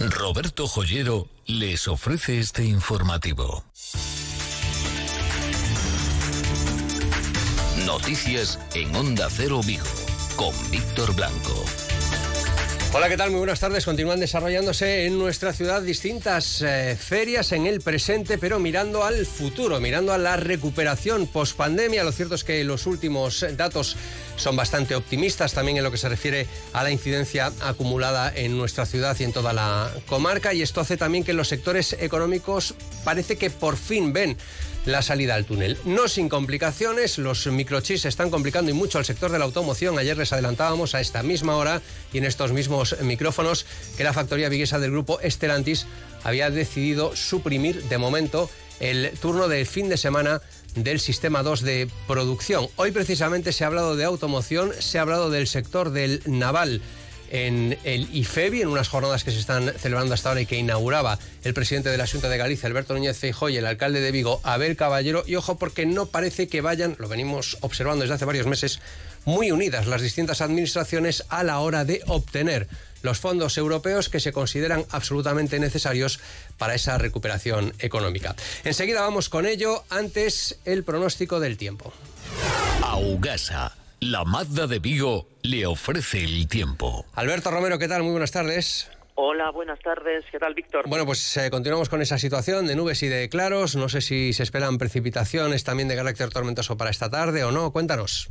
Roberto Joyero les ofrece este informativo. Noticias en Onda Cero Vigo con Víctor Blanco. Hola, ¿qué tal? Muy buenas tardes. Continúan desarrollándose en nuestra ciudad distintas eh, ferias en el presente, pero mirando al futuro, mirando a la recuperación post-pandemia. Lo cierto es que los últimos datos son bastante optimistas también en lo que se refiere a la incidencia acumulada en nuestra ciudad y en toda la comarca. Y esto hace también que los sectores económicos parece que por fin ven la salida al túnel. No sin complicaciones, los microchips están complicando y mucho al sector de la automoción. Ayer les adelantábamos a esta misma hora y en estos mismos micrófonos que la factoría viguesa del grupo Estelantis había decidido suprimir de momento el turno del fin de semana del sistema 2 de producción. Hoy precisamente se ha hablado de automoción, se ha hablado del sector del naval en el IFEBI, en unas jornadas que se están celebrando hasta ahora y que inauguraba el presidente de la Junta de Galicia, Alberto Núñez Feijóo, y el alcalde de Vigo, Abel Caballero. Y ojo, porque no parece que vayan, lo venimos observando desde hace varios meses, muy unidas las distintas administraciones a la hora de obtener los fondos europeos que se consideran absolutamente necesarios para esa recuperación económica. Enseguida vamos con ello, antes el pronóstico del tiempo. Augasa, la Mazda de Vigo, le ofrece el tiempo. Alberto Romero, ¿qué tal? Muy buenas tardes. Hola, buenas tardes. ¿Qué tal, Víctor? Bueno, pues eh, continuamos con esa situación de nubes y de claros. No sé si se esperan precipitaciones también de carácter tormentoso para esta tarde o no. Cuéntanos.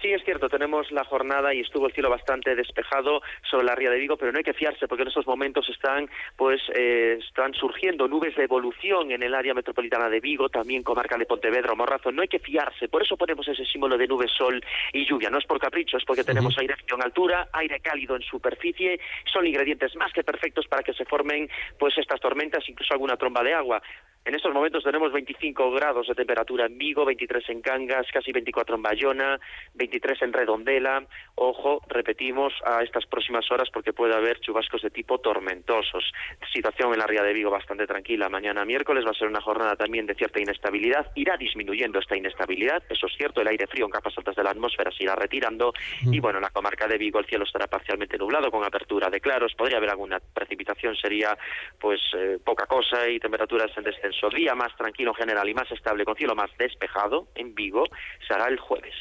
Sí, es cierto, tenemos la jornada y estuvo el cielo bastante despejado sobre la ría de Vigo, pero no hay que fiarse porque en estos momentos están, pues, eh, están surgiendo nubes de evolución en el área metropolitana de Vigo, también comarca de Pontevedra Morrazo. No hay que fiarse, por eso ponemos ese símbolo de nube, sol y lluvia. No es por capricho, es porque tenemos aire frío en altura, aire cálido en superficie. Son ingredientes más que perfectos para que se formen, pues, estas tormentas, incluso alguna tromba de agua. En estos momentos tenemos 25 grados de temperatura en Vigo, 23 en Cangas, casi 24 en Bayona, 23 en Redondela. Ojo, repetimos a estas próximas horas porque puede haber chubascos de tipo tormentosos. Situación en la ría de Vigo bastante tranquila. Mañana miércoles va a ser una jornada también de cierta inestabilidad. Irá disminuyendo esta inestabilidad, eso es cierto. El aire frío en capas altas de la atmósfera se irá retirando. Y bueno, en la comarca de Vigo el cielo estará parcialmente nublado con apertura de claros. Podría haber alguna precipitación, sería pues eh, poca cosa y temperaturas en descenso día más tranquilo general y más estable, con cielo más despejado en Vigo, será el jueves.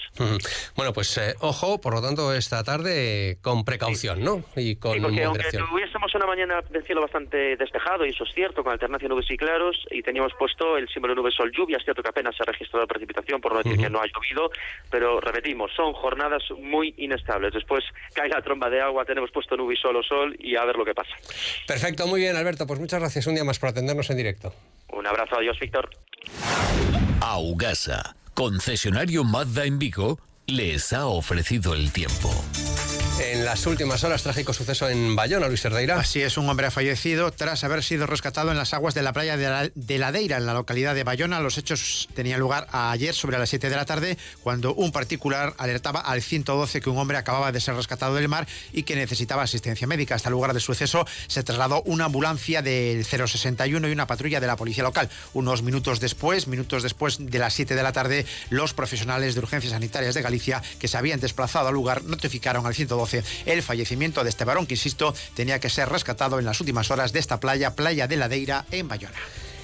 Bueno, pues eh, ojo, por lo tanto, esta tarde con precaución, ¿no? Y con sí, porque aunque tuviésemos una mañana de cielo bastante despejado, y eso es cierto, con alternancia de nubes y claros, y teníamos puesto el símbolo nube sol lluvia, es cierto que apenas se ha registrado precipitación, por no decir que no ha llovido, pero repetimos, son jornadas muy inestables. Después cae la tromba de agua, tenemos puesto nube y sol o sol, y a ver lo que pasa. Perfecto, muy bien, Alberto, pues muchas gracias un día más por atendernos en directo. Un abrazo, adiós, Víctor. Augasa, concesionario Mazda en Vigo, les ha ofrecido el tiempo. Las últimas horas, trágico suceso en Bayona, Luis Herdeira. Así es, un hombre ha fallecido tras haber sido rescatado en las aguas de la playa de, la, de Ladeira, en la localidad de Bayona. Los hechos tenían lugar ayer sobre las 7 de la tarde, cuando un particular alertaba al 112 que un hombre acababa de ser rescatado del mar y que necesitaba asistencia médica. Hasta el lugar del suceso se trasladó una ambulancia del 061 y una patrulla de la policía local. Unos minutos después, minutos después de las 7 de la tarde, los profesionales de urgencias sanitarias de Galicia, que se habían desplazado al lugar, notificaron al 112 el fallecimiento de este varón que, insisto, tenía que ser rescatado en las últimas horas de esta playa, Playa de Ladeira, en Bayona.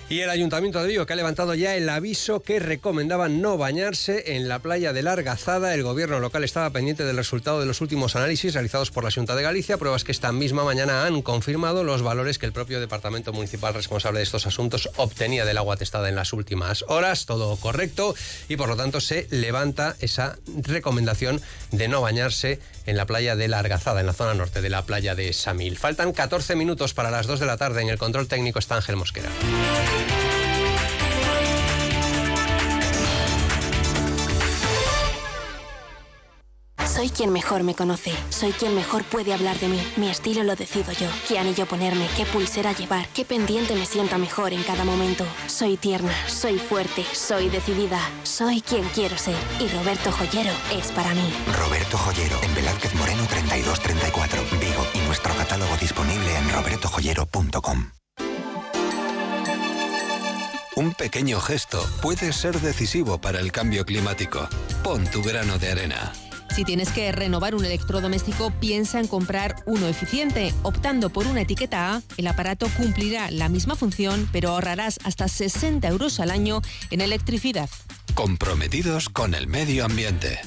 Y el Ayuntamiento de Vigo, que ha levantado ya el aviso que recomendaba no bañarse en la playa de Largazada. El gobierno local estaba pendiente del resultado de los últimos análisis realizados por la Junta de Galicia, pruebas que esta misma mañana han confirmado los valores que el propio Departamento Municipal responsable de estos asuntos obtenía del agua testada en las últimas horas. Todo correcto y por lo tanto se levanta esa recomendación de no bañarse en la playa de Largazada, en la zona norte de la playa de Samil. Faltan 14 minutos para las 2 de la tarde. En el control técnico está Ángel Mosquera. Soy quien mejor me conoce. Soy quien mejor puede hablar de mí. Mi estilo lo decido yo. ¿Qué anillo ponerme? ¿Qué pulsera llevar? ¿Qué pendiente me sienta mejor en cada momento? Soy tierna, soy fuerte, soy decidida. Soy quien quiero ser. Y Roberto Joyero es para mí. Roberto Joyero, en Velázquez Moreno 3234, Vigo. Y nuestro catálogo disponible en robertojoyero.com. Un pequeño gesto puede ser decisivo para el cambio climático. Pon tu grano de arena. Si tienes que renovar un electrodoméstico, piensa en comprar uno eficiente. Optando por una etiqueta A, el aparato cumplirá la misma función, pero ahorrarás hasta 60 euros al año en electricidad. Comprometidos con el medio ambiente.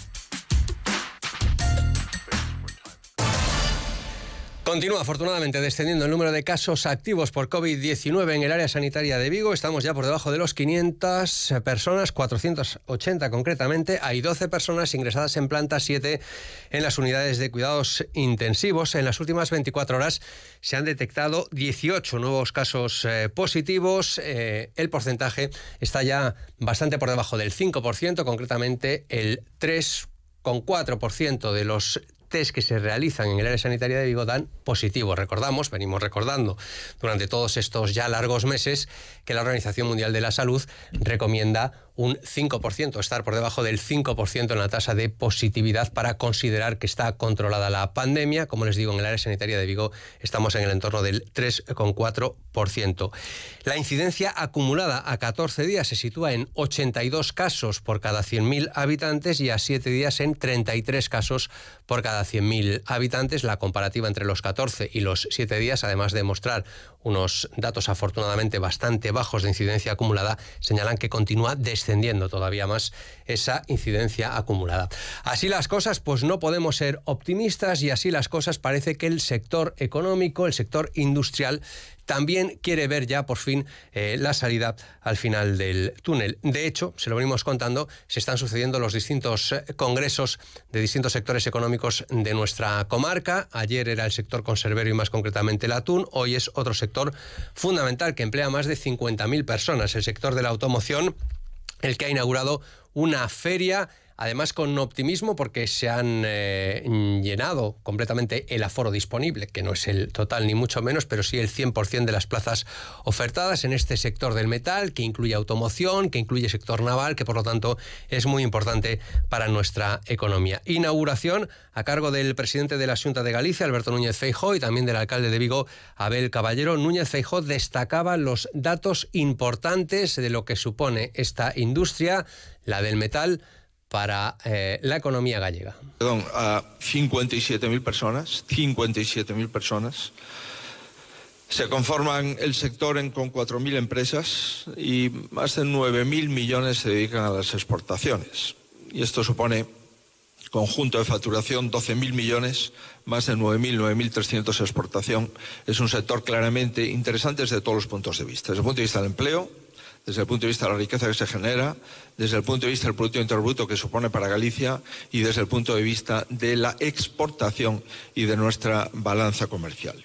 Continúa afortunadamente descendiendo el número de casos activos por COVID-19 en el área sanitaria de Vigo. Estamos ya por debajo de los 500 personas, 480 concretamente. Hay 12 personas ingresadas en planta, 7 en las unidades de cuidados intensivos. En las últimas 24 horas se han detectado 18 nuevos casos eh, positivos. Eh, el porcentaje está ya bastante por debajo del 5%, concretamente el 3,4% de los test que se realizan en el área sanitaria de Vigo dan positivo. Recordamos, venimos recordando durante todos estos ya largos meses que la Organización Mundial de la Salud recomienda un 5%, estar por debajo del 5% en la tasa de positividad para considerar que está controlada la pandemia. Como les digo, en el área sanitaria de Vigo estamos en el entorno del 3,4%. La incidencia acumulada a 14 días se sitúa en 82 casos por cada 100.000 habitantes y a 7 días en 33 casos por cada 100.000 habitantes. La comparativa entre los 14 y los 7 días, además de mostrar unos datos afortunadamente bastante bajos de incidencia acumulada, señalan que continúa descendiendo todavía más esa incidencia acumulada. Así las cosas, pues no podemos ser optimistas y así las cosas parece que el sector económico, el sector industrial, también quiere ver ya por fin eh, la salida al final del túnel. De hecho, se lo venimos contando, se están sucediendo los distintos eh, congresos de distintos sectores económicos de nuestra comarca. Ayer era el sector conservero y más concretamente el atún. Hoy es otro sector fundamental que emplea más de 50.000 personas, el sector de la automoción, el que ha inaugurado una feria además con optimismo porque se han eh, llenado completamente el aforo disponible, que no es el total ni mucho menos, pero sí el 100% de las plazas ofertadas en este sector del metal, que incluye automoción, que incluye sector naval, que por lo tanto es muy importante para nuestra economía. Inauguración a cargo del presidente de la Junta de Galicia, Alberto Núñez Feijó, y también del alcalde de Vigo, Abel Caballero. Núñez Feijó destacaba los datos importantes de lo que supone esta industria, la del metal, para eh, la economía gallega. Perdón, a 57.000 personas, 57.000 personas. Se conforman el sector en, con 4.000 empresas y más de 9.000 millones se dedican a las exportaciones. Y esto supone conjunto de facturación 12.000 millones, más de 9.000, 9.300 exportación. Es un sector claramente interesante desde todos los puntos de vista. Desde el punto de vista del empleo, desde el punto de vista de la riqueza que se genera, desde el punto de vista del Producto Interior Bruto que supone para Galicia y desde el punto de vista de la exportación y de nuestra balanza comercial.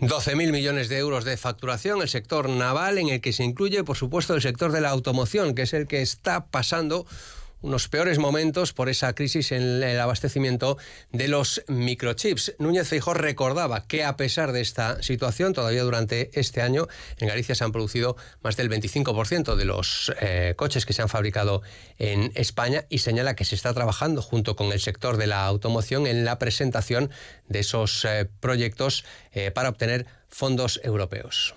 12.000 millones de euros de facturación, el sector naval en el que se incluye, por supuesto, el sector de la automoción, que es el que está pasando unos peores momentos por esa crisis en el abastecimiento de los microchips. Núñez Feijó recordaba que a pesar de esta situación, todavía durante este año en Galicia se han producido más del 25% de los eh, coches que se han fabricado en España y señala que se está trabajando junto con el sector de la automoción en la presentación de esos eh, proyectos eh, para obtener fondos europeos.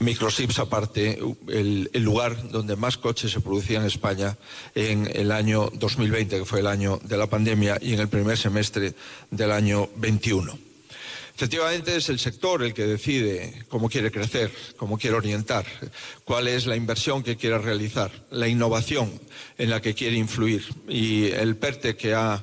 Microchips aparte, el, lugar donde más coches se producían en España en el año 2020, que fue el año de la pandemia, y en el primer semestre del año 21. Efectivamente es el sector el que decide cómo quiere crecer, cómo quiere orientar, cuál es la inversión que quiere realizar, la innovación en la que quiere influir. Y el PERTE que ha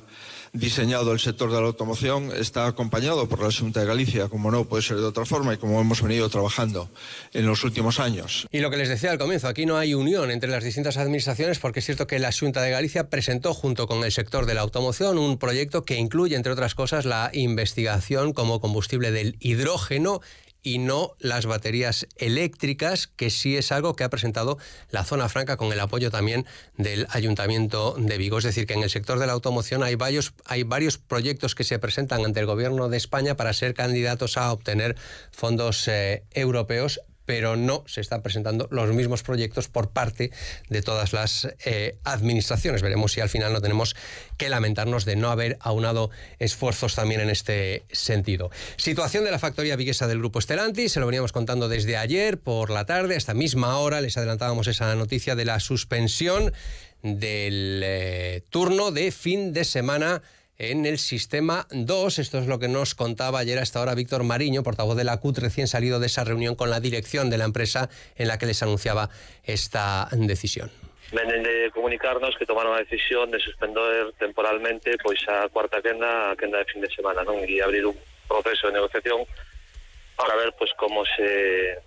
diseñado el sector de la automoción está acompañado por la Junta de Galicia, como no puede ser de otra forma y como hemos venido trabajando en los últimos años. Y lo que les decía al comienzo, aquí no hay unión entre las distintas administraciones porque es cierto que la Junta de Galicia presentó junto con el sector de la automoción un proyecto que incluye, entre otras cosas, la investigación como combustible del hidrógeno y no las baterías eléctricas, que sí es algo que ha presentado la zona franca con el apoyo también del Ayuntamiento de Vigo. Es decir, que en el sector de la automoción hay varios, hay varios proyectos que se presentan ante el Gobierno de España para ser candidatos a obtener fondos eh, europeos pero no se están presentando los mismos proyectos por parte de todas las eh, administraciones. Veremos si al final no tenemos que lamentarnos de no haber aunado esfuerzos también en este sentido. Situación de la factoría viguesa del Grupo Estelanti, se lo veníamos contando desde ayer por la tarde, hasta misma hora les adelantábamos esa noticia de la suspensión del eh, turno de fin de semana en el sistema 2. Esto es lo que nos contaba ayer a esta hora Víctor Mariño, portavoz de la CUT, recién salido de esa reunión con la dirección de la empresa en la que les anunciaba esta decisión. Venen de comunicarnos que tomaron la decisión de suspender temporalmente pois a cuarta quenda, a quenda de fin de semana, non? E abrir un proceso de negociación para ver pues como se,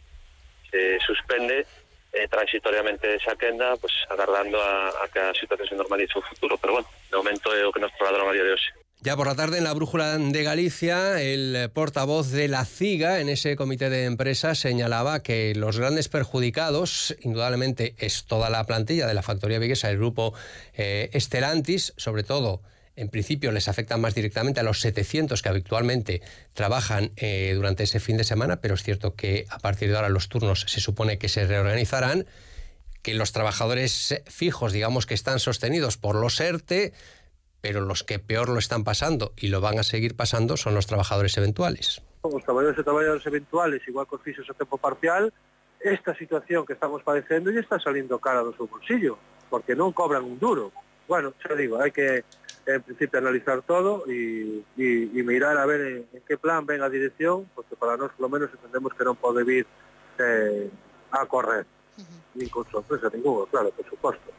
se suspende eh, transitoriamente esa quenda, pues agardando a, que a situación se normalice no futuro. Pero bueno, de momento é o que nos trasladaron a día de. Ya por la tarde en la Brújula de Galicia, el portavoz de la CIGA en ese comité de empresas señalaba que los grandes perjudicados, indudablemente, es toda la plantilla de la factoría viguesa, el grupo eh, Estelantis, sobre todo en principio les afectan más directamente a los 700 que habitualmente trabajan eh, durante ese fin de semana, pero es cierto que a partir de ahora los turnos se supone que se reorganizarán, que los trabajadores fijos, digamos que están sostenidos por los ERTE, pero los que peor lo están pasando y lo van a seguir pasando son los trabajadores eventuales. Os traballadores e traballadores eventuales, igual que os fixos a tempo parcial, esta situación que estamos padecendo e está saliendo cara do seu bolsillo, porque non cobran un duro. Bueno, xa digo, hai que en principio analizar todo y, y, y mirar a ver en, en, qué plan ven a dirección, porque para nós lo menos entendemos que non pode vir eh, a correr, uh -huh. ni con sorpresa ninguna, claro, por supuesto.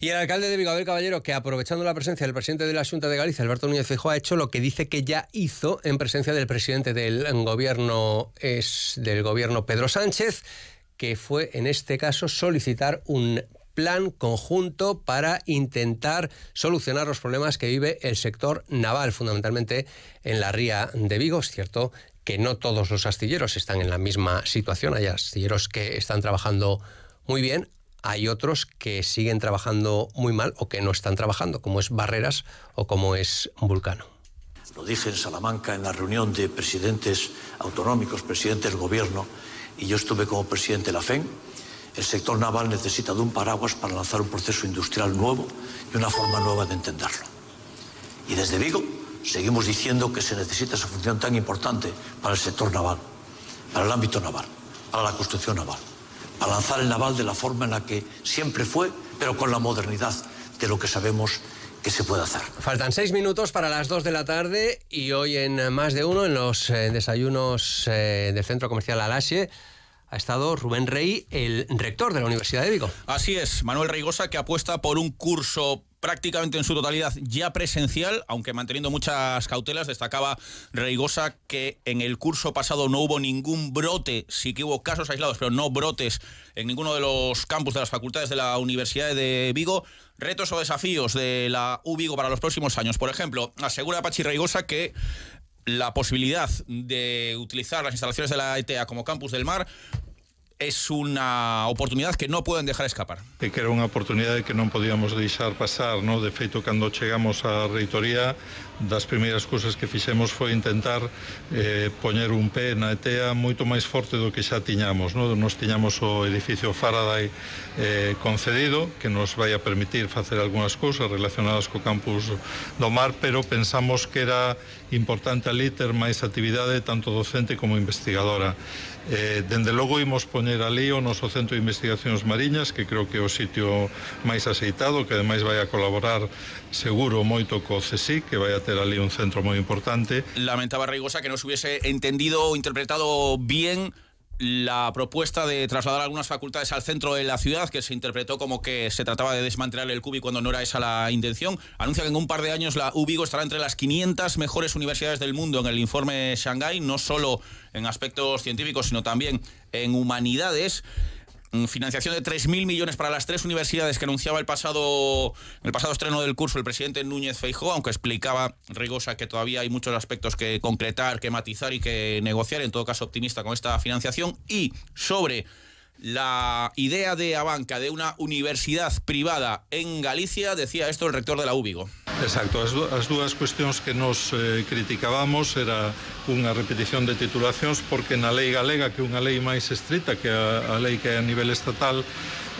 Y el alcalde de Vigo, Abel Caballero, que aprovechando la presencia del presidente de la Junta de Galicia, Alberto Núñez Feijóo, ha hecho lo que dice que ya hizo en presencia del presidente del gobierno, es del gobierno Pedro Sánchez, que fue en este caso solicitar un plan conjunto para intentar solucionar los problemas que vive el sector naval, fundamentalmente en la ría de Vigo. Es cierto que no todos los astilleros están en la misma situación. Hay astilleros que están trabajando muy bien, hay otros que siguen trabajando muy mal o que no están trabajando, como es Barreras o como es Vulcano. Lo dije en Salamanca en la reunión de presidentes autonómicos, presidentes del gobierno, y yo estuve como presidente de la FEN el sector naval necesita de un paraguas para lanzar un proceso industrial nuevo y una forma nueva de entenderlo. Y desde Vigo seguimos diciendo que se necesita esa función tan importante para el sector naval, para el ámbito naval, para la construcción naval, para lanzar el naval de la forma en la que siempre fue, pero con la modernidad de lo que sabemos que se puede hacer. Faltan seis minutos para las dos de la tarde y hoy en más de uno, en los eh, desayunos eh, del Centro Comercial Alasie, ha estado Rubén Rey, el rector de la Universidad de Vigo. Así es, Manuel Reigosa, que apuesta por un curso prácticamente en su totalidad ya presencial, aunque manteniendo muchas cautelas. Destacaba Reigosa que en el curso pasado no hubo ningún brote, sí que hubo casos aislados, pero no brotes en ninguno de los campus de las facultades de la Universidad de Vigo. Retos o desafíos de la U Vigo para los próximos años. Por ejemplo, asegura Pachi Reigosa que la posibilidad de utilizar las instalaciones de la ETA como campus del mar es unha oportunidade que non poden dejar escapar. E que era unha oportunidade que non podíamos deixar pasar, no? de feito, cando chegamos á reitoría, das primeiras cousas que fixemos foi intentar eh, poñer un pé na ETEA moito máis forte do que xa tiñamos. No? Nos tiñamos o edificio Faraday eh, concedido, que nos vai a permitir facer algunhas cousas relacionadas co campus do mar, pero pensamos que era importante ali ter máis actividade tanto docente como investigadora. Eh, dende logo imos poñer ali o noso Centro de Investigacións Mariñas, que creo que é o sitio máis aceitado, que ademais vai a colaborar seguro moito co CSIC, que vai a ter ali un centro moi importante. Lamentaba Reigosa que non se hubiese entendido ou interpretado bien la propuesta de trasladar algunas facultades al centro de la ciudad, que se interpretó como que se trataba de desmantelar el CUBI cuando no era esa la intención, anuncia que en un par de años la UBIGO estará entre las 500 mejores universidades del mundo en el informe Shanghai, no solo en aspectos científicos, sino también en humanidades. Mm, financiación de 3.000 millones para las tres universidades que anunciaba el pasado, el pasado estreno del curso el presidente Núñez Feijóo, aunque explicaba Rigosa que todavía hay muchos aspectos que concretar, que matizar y que negociar, en todo caso optimista con esta financiación. Y sobre la idea de Abanca de una universidad privada en Galicia, decía esto el rector de la UBIGO. Exacto, as, as dúas cuestións que nos eh, criticábamos era unha repetición de titulacións porque na lei galega, que é unha lei máis estrita que a, a lei que é a nivel estatal,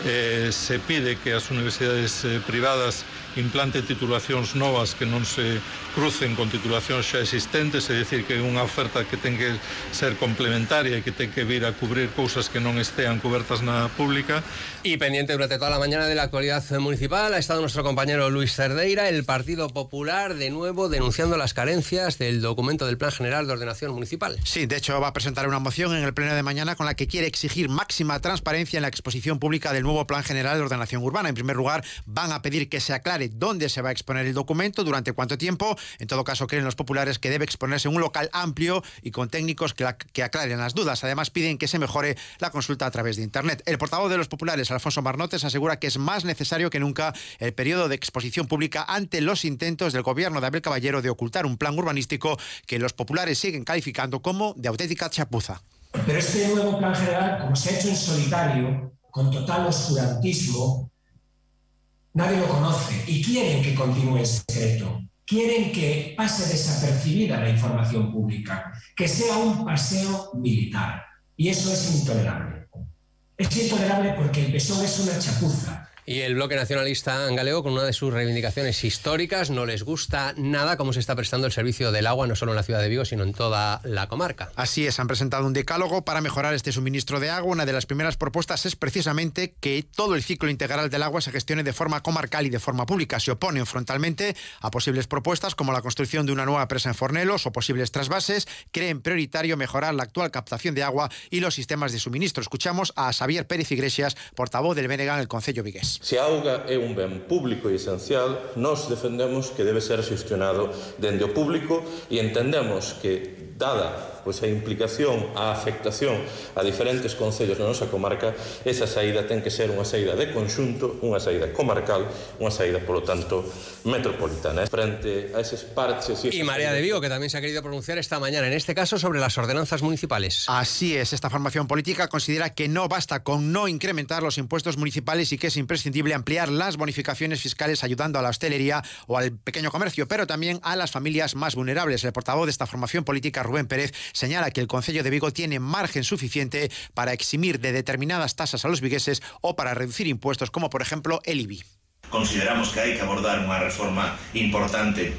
eh, se pide que as universidades eh, privadas implante titulacións novas que non se crucen con titulacións xa existentes, é dicir que é unha oferta que ten que ser complementaria e que ten que vir a cubrir cousas que non estean cubertas na pública. Y pendiente durante toda la mañana de la actualidad municipal ha estado nuestro compañero Luis Cerdeira, el Partido Popular, de nuevo denunciando las carencias del documento del Plan General de Ordenación Municipal. Sí, de hecho va a presentar una moción en el pleno de mañana con la que quiere exigir máxima transparencia en la exposición pública del nuevo Plan General de Ordenación Urbana. En primer lugar, van a pedir que se aclare dónde se va a exponer el documento, durante cuánto tiempo. En todo caso, creen los populares que debe exponerse en un local amplio y con técnicos que, que aclaren las dudas. Además, piden que se mejore la consulta a través de Internet. El portavoz de los populares, Alfonso Marnotes, asegura que es más necesario que nunca el periodo de exposición pública ante los intentos del gobierno de Abel Caballero de ocultar un plan urbanístico que los populares siguen calificando como de auténtica chapuza. Pero este nuevo plan general, como se ha hecho en solitario, con total oscurantismo, nadie lo conoce y quieren que continúe en secreto. Quieren que pase desapercibida la información pública, que sea un paseo militar. Y eso es intolerable. Es intolerable porque el PSOE es una chapuza y el bloque nacionalista Angaleo, con una de sus reivindicaciones históricas, no les gusta nada cómo se está prestando el servicio del agua, no solo en la ciudad de Vigo, sino en toda la comarca. Así es, han presentado un decálogo para mejorar este suministro de agua. Una de las primeras propuestas es precisamente que todo el ciclo integral del agua se gestione de forma comarcal y de forma pública. Se oponen frontalmente a posibles propuestas como la construcción de una nueva presa en Fornelos o posibles trasvases. Creen prioritario mejorar la actual captación de agua y los sistemas de suministro. Escuchamos a Xavier Pérez Iglesias, portavoz del BNG en el Concello Vigués. Se a auga é un ben público e esencial, nós defendemos que debe ser xestionado dende o público e entendemos que, dada pois a implicación, a afectación a diferentes concellos na nosa comarca, esa saída ten que ser unha saída de conxunto, unha saída comarcal, unha saída, polo tanto, metropolitana. Frente a eses parches... Y, y Marea de Vigo, que también se ha querido pronunciar esta mañana, en este caso sobre las ordenanzas municipales. Así es, esta formación política considera que no basta con no incrementar los impuestos municipales y que es imprescindible ampliar las bonificaciones fiscales ayudando a la hostelería o al pequeño comercio, pero también a las familias más vulnerables. El portavoz de esta formación política, Rubén Pérez, señala que el Concello de Vigo tiene margen suficiente para eximir de determinadas tasas a los vigueses o para reducir impuestos, como por ejemplo el IBI. Consideramos que hai que abordar unha reforma importante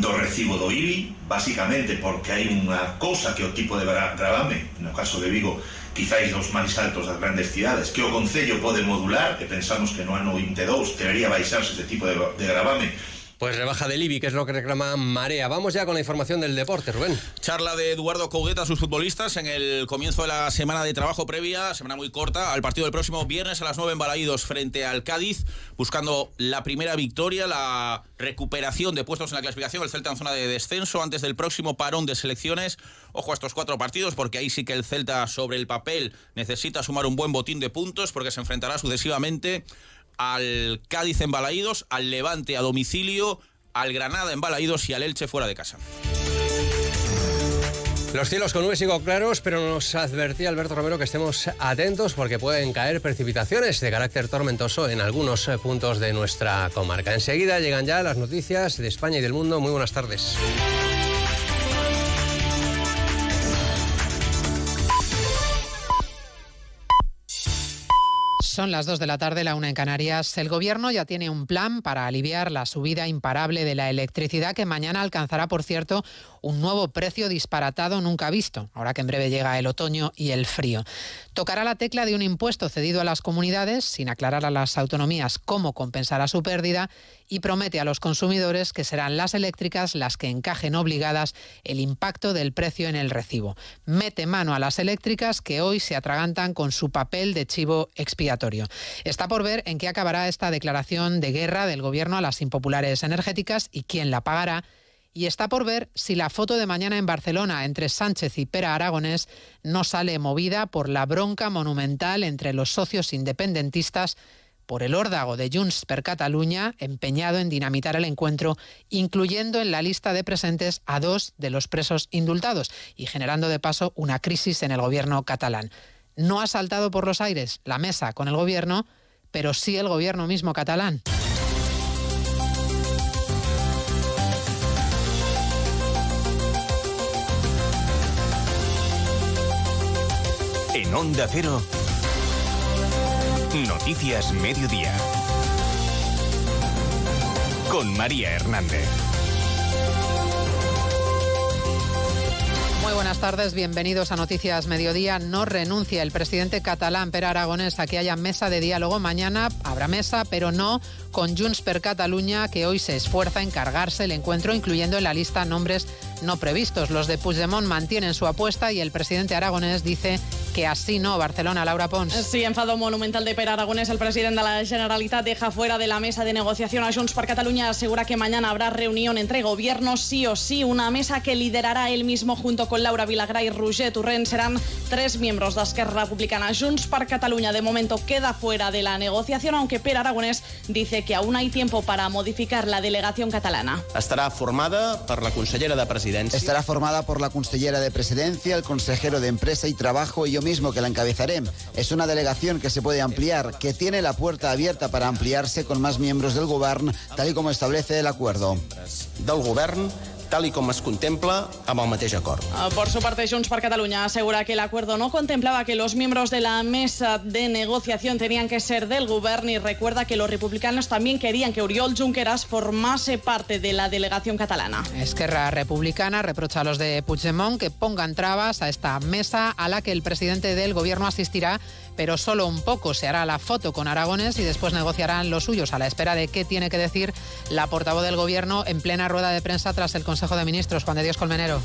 do recibo do IBI, basicamente porque hai unha cousa que o tipo de gravame, no caso de Vigo, quizáis dos máis altos das grandes cidades, que o Concello pode modular, e pensamos que no ano 22 debería baixarse este tipo de, de gravame pues rebaja del IBI, que es lo que reclama Marea. Vamos ya con la información del deporte, Rubén. Charla de Eduardo Cougueta a sus futbolistas en el comienzo de la semana de trabajo previa, semana muy corta, al partido del próximo viernes a las 9 en Balaídos frente al Cádiz, buscando la primera victoria, la recuperación de puestos en la clasificación, el Celta en zona de descenso antes del próximo parón de selecciones. Ojo a estos cuatro partidos, porque ahí sí que el Celta sobre el papel necesita sumar un buen botín de puntos, porque se enfrentará sucesivamente al Cádiz en Balaídos, al Levante a domicilio, al Granada en Balaídos y al Elche fuera de casa. Los cielos con nubes y claros, pero nos advertía Alberto Romero que estemos atentos porque pueden caer precipitaciones de carácter tormentoso en algunos puntos de nuestra comarca. Enseguida llegan ya las noticias de España y del mundo. Muy buenas tardes. Son las 2 de la tarde, la una en Canarias. El gobierno ya tiene un plan para aliviar la subida imparable de la electricidad que mañana alcanzará, por cierto, un nuevo precio disparatado nunca visto, ahora que en breve llega el otoño y el frío. Tocará la tecla de un impuesto cedido a las comunidades, sin aclarar a las autonomías cómo compensará su pérdida, y promete a los consumidores que serán las eléctricas las que encajen obligadas el impacto del precio en el recibo. Mete mano a las eléctricas que hoy se atragantan con su papel de chivo expiatorio. Está por ver en qué acabará esta declaración de guerra del gobierno a las impopulares energéticas y quién la pagará y está por ver si la foto de mañana en Barcelona entre Sánchez y Pera Aragonés no sale movida por la bronca monumental entre los socios independentistas por el órdago de Junts per Cataluña, empeñado en dinamitar el encuentro, incluyendo en la lista de presentes a dos de los presos indultados y generando de paso una crisis en el gobierno catalán. No ha saltado por los aires la mesa con el gobierno, pero sí el gobierno mismo catalán. En Onda Cero, Noticias Mediodía. con María Hernández. Muy buenas tardes, bienvenidos a Noticias Mediodía. No renuncia el presidente catalán Per Aragonés a que haya mesa de diálogo. Mañana habrá mesa, pero no con Junts per Catalunya, que hoy se esfuerza en cargarse el encuentro, incluyendo en la lista nombres no previstos. Los de Puigdemont mantienen su apuesta y el presidente aragonés dice que así no. Barcelona, Laura Pons. Sí, enfado monumental de Per Aragonés. El presidente de la Generalitat deja fuera de la mesa de negociación a Junts per Catalunya. Asegura que mañana habrá reunión entre gobiernos, sí o sí. Una mesa que liderará él mismo junto con Laura Vilagrá y Roger Torrent. Serán tres miembros de Esquerra Republicana. Junts per Catalunya de momento queda fuera de la negociación, aunque Per Aragonés dice que aún hay tiempo para modificar la delegación catalana. Estará formada por la consellera de Presidencia Estará formada por la consellera de Presidencia, el consejero de Empresa y Trabajo y mismo que la encabezaré. Es una delegación que se puede ampliar, que tiene la puerta abierta para ampliarse con más miembros del Gobierno, tal y como establece el acuerdo. Del Gobierno tal y como es contempla amb el mateix acord. Ah, por su parte, Junts per Catalunya asegura que el acuerdo no contemplaba que los miembros de la mesa de negociación tenían que ser del gobierno y recuerda que los republicanos también querían que Oriol Junqueras formase parte de la delegación catalana. Esquerra Republicana reprocha a los de Puigdemont que pongan trabas a esta mesa a la que el presidente del gobierno asistirá pero solo un poco. Se hará la foto con Aragones y después negociarán los suyos a la espera de qué tiene que decir la portavoz del Gobierno en plena rueda de prensa tras el Consejo de Ministros. Juan de Dios Colmenero.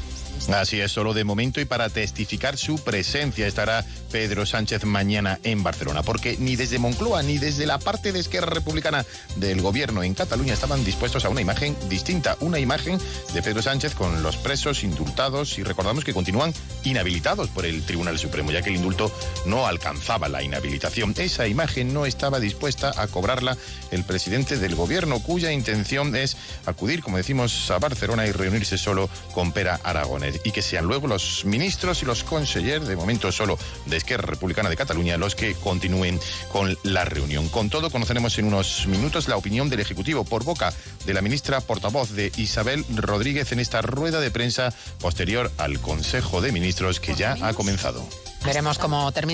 Así es, solo de momento y para testificar su presencia estará Pedro Sánchez mañana en Barcelona, porque ni desde Moncloa ni desde la parte de Esquerra Republicana del gobierno en Cataluña estaban dispuestos a una imagen distinta, una imagen de Pedro Sánchez con los presos indultados y recordamos que continúan inhabilitados por el Tribunal Supremo, ya que el indulto no alcanzaba la inhabilitación. Esa imagen no estaba dispuesta a cobrarla el presidente del gobierno, cuya intención es acudir, como decimos, a Barcelona y reunirse solo con Pera Aragones y que sean luego los ministros y los consejeros, de momento solo de Esquerra Republicana de Cataluña, los que continúen con la reunión. Con todo, conoceremos en unos minutos la opinión del Ejecutivo por boca de la ministra portavoz de Isabel Rodríguez en esta rueda de prensa posterior al Consejo de Ministros que ya ha comenzado. Veremos cómo termina.